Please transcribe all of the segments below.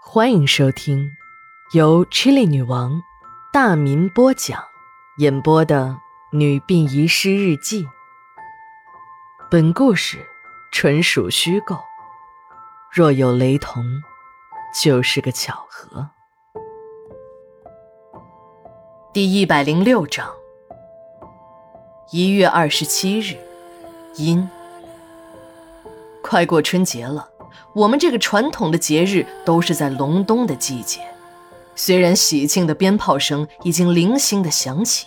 欢迎收听由 Chili 女王大民播讲、演播的《女病遗失日记》。本故事纯属虚构，若有雷同，就是个巧合。第一百零六章，一月二十七日，阴。快过春节了，我们这个传统的节日都是在隆冬的季节。虽然喜庆的鞭炮声已经零星的响起，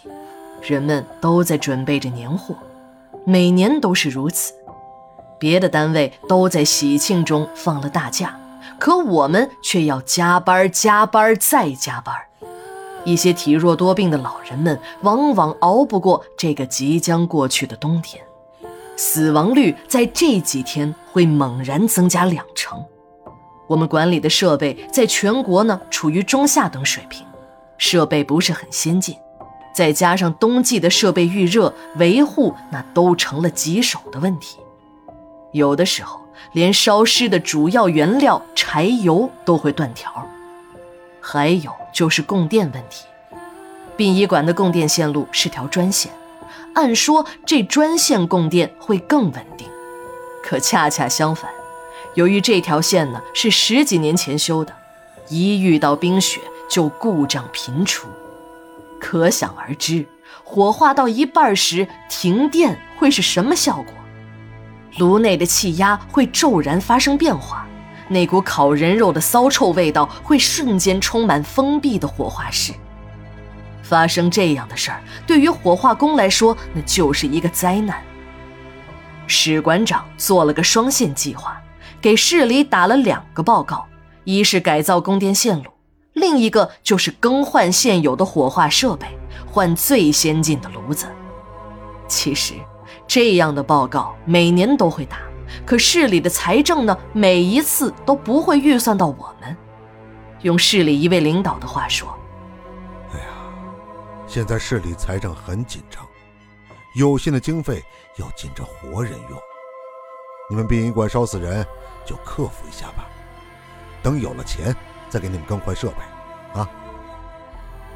人们都在准备着年货，每年都是如此。别的单位都在喜庆中放了大假，可我们却要加班、加班再加班。一些体弱多病的老人们往往熬不过这个即将过去的冬天。死亡率在这几天会猛然增加两成。我们管理的设备在全国呢处于中下等水平，设备不是很先进，再加上冬季的设备预热维护，那都成了棘手的问题。有的时候连烧尸的主要原料柴油都会断条。还有就是供电问题，殡仪馆的供电线路是条专线。按说这专线供电会更稳定，可恰恰相反，由于这条线呢是十几年前修的，一遇到冰雪就故障频出，可想而知，火化到一半时停电会是什么效果？炉内的气压会骤然发生变化，那股烤人肉的骚臭味道会瞬间充满封闭的火化室。发生这样的事儿，对于火化工来说，那就是一个灾难。史馆长做了个双线计划，给市里打了两个报告：一是改造供电线路，另一个就是更换现有的火化设备，换最先进的炉子。其实，这样的报告每年都会打，可市里的财政呢，每一次都不会预算到我们。用市里一位领导的话说。哎呀现在市里财政很紧张，有限的经费要紧着活人用。你们殡仪馆烧死人，就克服一下吧。等有了钱，再给你们更换设备，啊。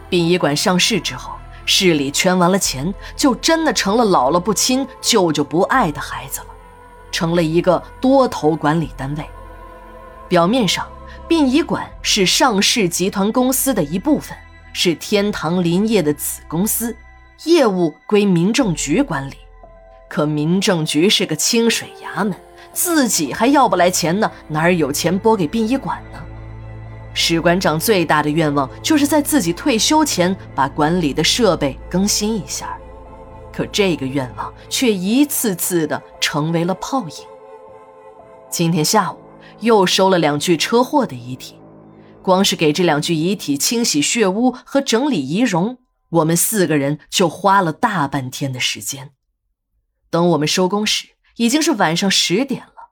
殡仪馆上市之后，市里圈完了钱，就真的成了姥姥不亲、舅舅不爱的孩子了，成了一个多头管理单位。表面上，殡仪馆是上市集团公司的一部分。是天堂林业的子公司，业务归民政局管理。可民政局是个清水衙门，自己还要不来钱呢，哪儿有钱拨给殡仪馆呢？史馆长最大的愿望就是在自己退休前把管理的设备更新一下，可这个愿望却一次次的成为了泡影。今天下午又收了两具车祸的遗体。光是给这两具遗体清洗血污和整理仪容，我们四个人就花了大半天的时间。等我们收工时，已经是晚上十点了。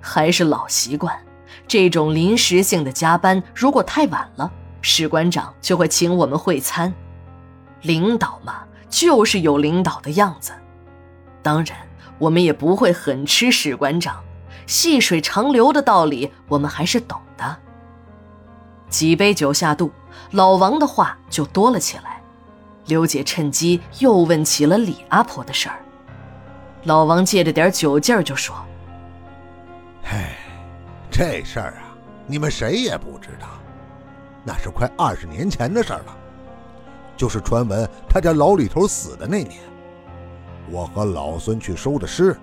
还是老习惯，这种临时性的加班，如果太晚了，史馆长就会请我们会餐。领导嘛，就是有领导的样子。当然，我们也不会很吃史馆长，细水长流的道理，我们还是懂的。几杯酒下肚，老王的话就多了起来。刘姐趁机又问起了李阿婆的事儿。老王借着点酒劲儿就说：“嘿，这事儿啊，你们谁也不知道，那是快二十年前的事儿了。就是传闻他家老李头死的那年，我和老孙去收的尸。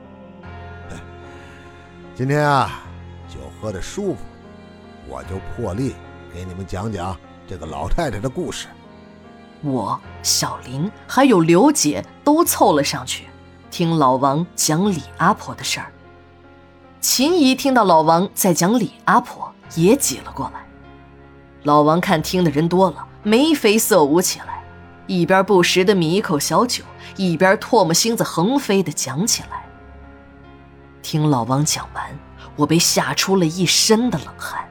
今天啊，酒喝的舒服，我就破例。”给你们讲讲这个老太太的故事。我、小林还有刘姐都凑了上去，听老王讲李阿婆的事儿。秦姨听到老王在讲李阿婆，也挤了过来。老王看听的人多了，眉飞色舞起来，一边不时的抿一口小酒，一边唾沫星子横飞的讲起来。听老王讲完，我被吓出了一身的冷汗。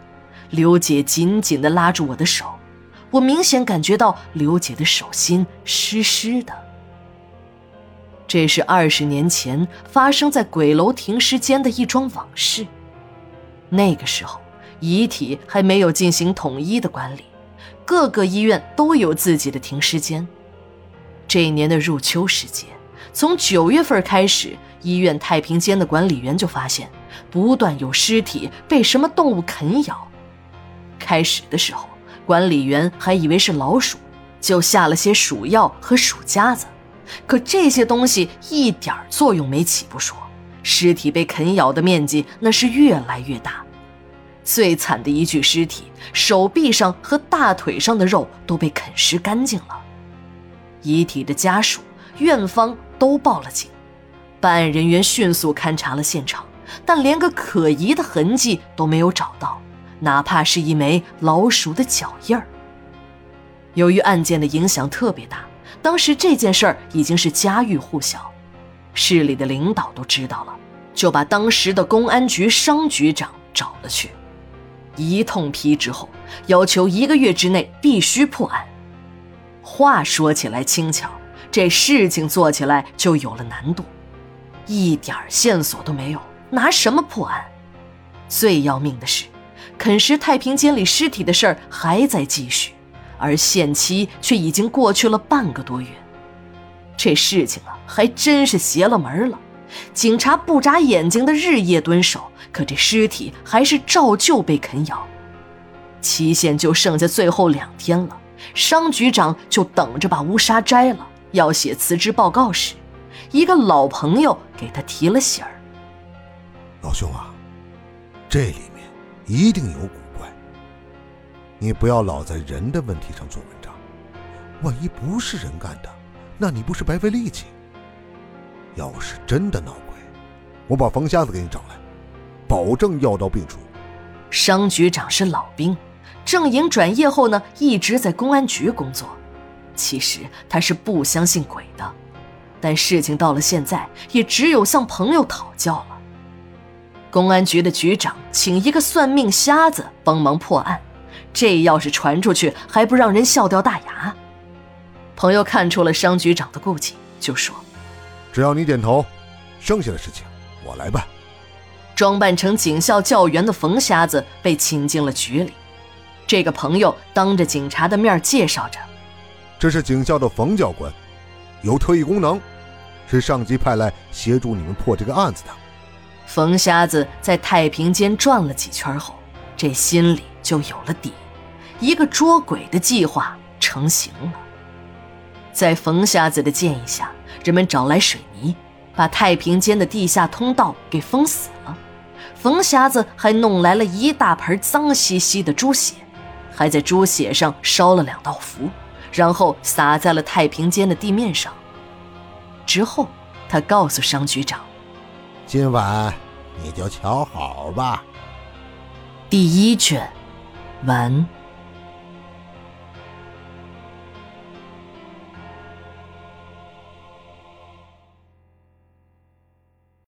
刘姐紧紧地拉住我的手，我明显感觉到刘姐的手心湿湿的。这是二十年前发生在鬼楼停尸间的一桩往事。那个时候，遗体还没有进行统一的管理，各个医院都有自己的停尸间。这一年的入秋时节，从九月份开始，医院太平间的管理员就发现，不断有尸体被什么动物啃咬。开始的时候，管理员还以为是老鼠，就下了些鼠药和鼠夹子，可这些东西一点作用没起不说，尸体被啃咬的面积那是越来越大。最惨的一具尸体，手臂上和大腿上的肉都被啃食干净了。遗体的家属、院方都报了警，办案人员迅速勘察了现场，但连个可疑的痕迹都没有找到，哪怕是一枚老鼠的脚印儿。由于案件的影响特别大，当时这件事儿已经是家喻户晓，市里的领导都知道了，就把当时的公安局商局长找了去。一通批之后，要求一个月之内必须破案。话说起来轻巧，这事情做起来就有了难度，一点线索都没有，拿什么破案？最要命的是，啃食太平间里尸体的事儿还在继续，而限期却已经过去了半个多月。这事情啊，还真是邪了门了。警察不眨眼睛的日夜蹲守。可这尸体还是照旧被啃咬，期限就剩下最后两天了。商局长就等着把乌纱摘了。要写辞职报告时，一个老朋友给他提了醒儿：“老兄啊，这里面一定有古怪。你不要老在人的问题上做文章，万一不是人干的，那你不是白费力气？要是真的闹鬼，我把冯瞎子给你找来。”保证药到病除。商局长是老兵，正营转业后呢，一直在公安局工作。其实他是不相信鬼的，但事情到了现在，也只有向朋友讨教了。公安局的局长请一个算命瞎子帮忙破案，这要是传出去，还不让人笑掉大牙？朋友看出了商局长的顾忌，就说：“只要你点头，剩下的事情我来办。”装扮成警校教员的冯瞎子被请进了局里，这个朋友当着警察的面介绍着：“这是警校的冯教官，有特异功能，是上级派来协助你们破这个案子的。”冯瞎子在太平间转了几圈后，这心里就有了底，一个捉鬼的计划成型了。在冯瞎子的建议下，人们找来水泥，把太平间的地下通道给封死了。冯瞎子还弄来了一大盆脏兮兮的猪血，还在猪血上烧了两道符，然后撒在了太平间的地面上。之后，他告诉商局长：“今晚你就瞧好吧。”第一卷，完。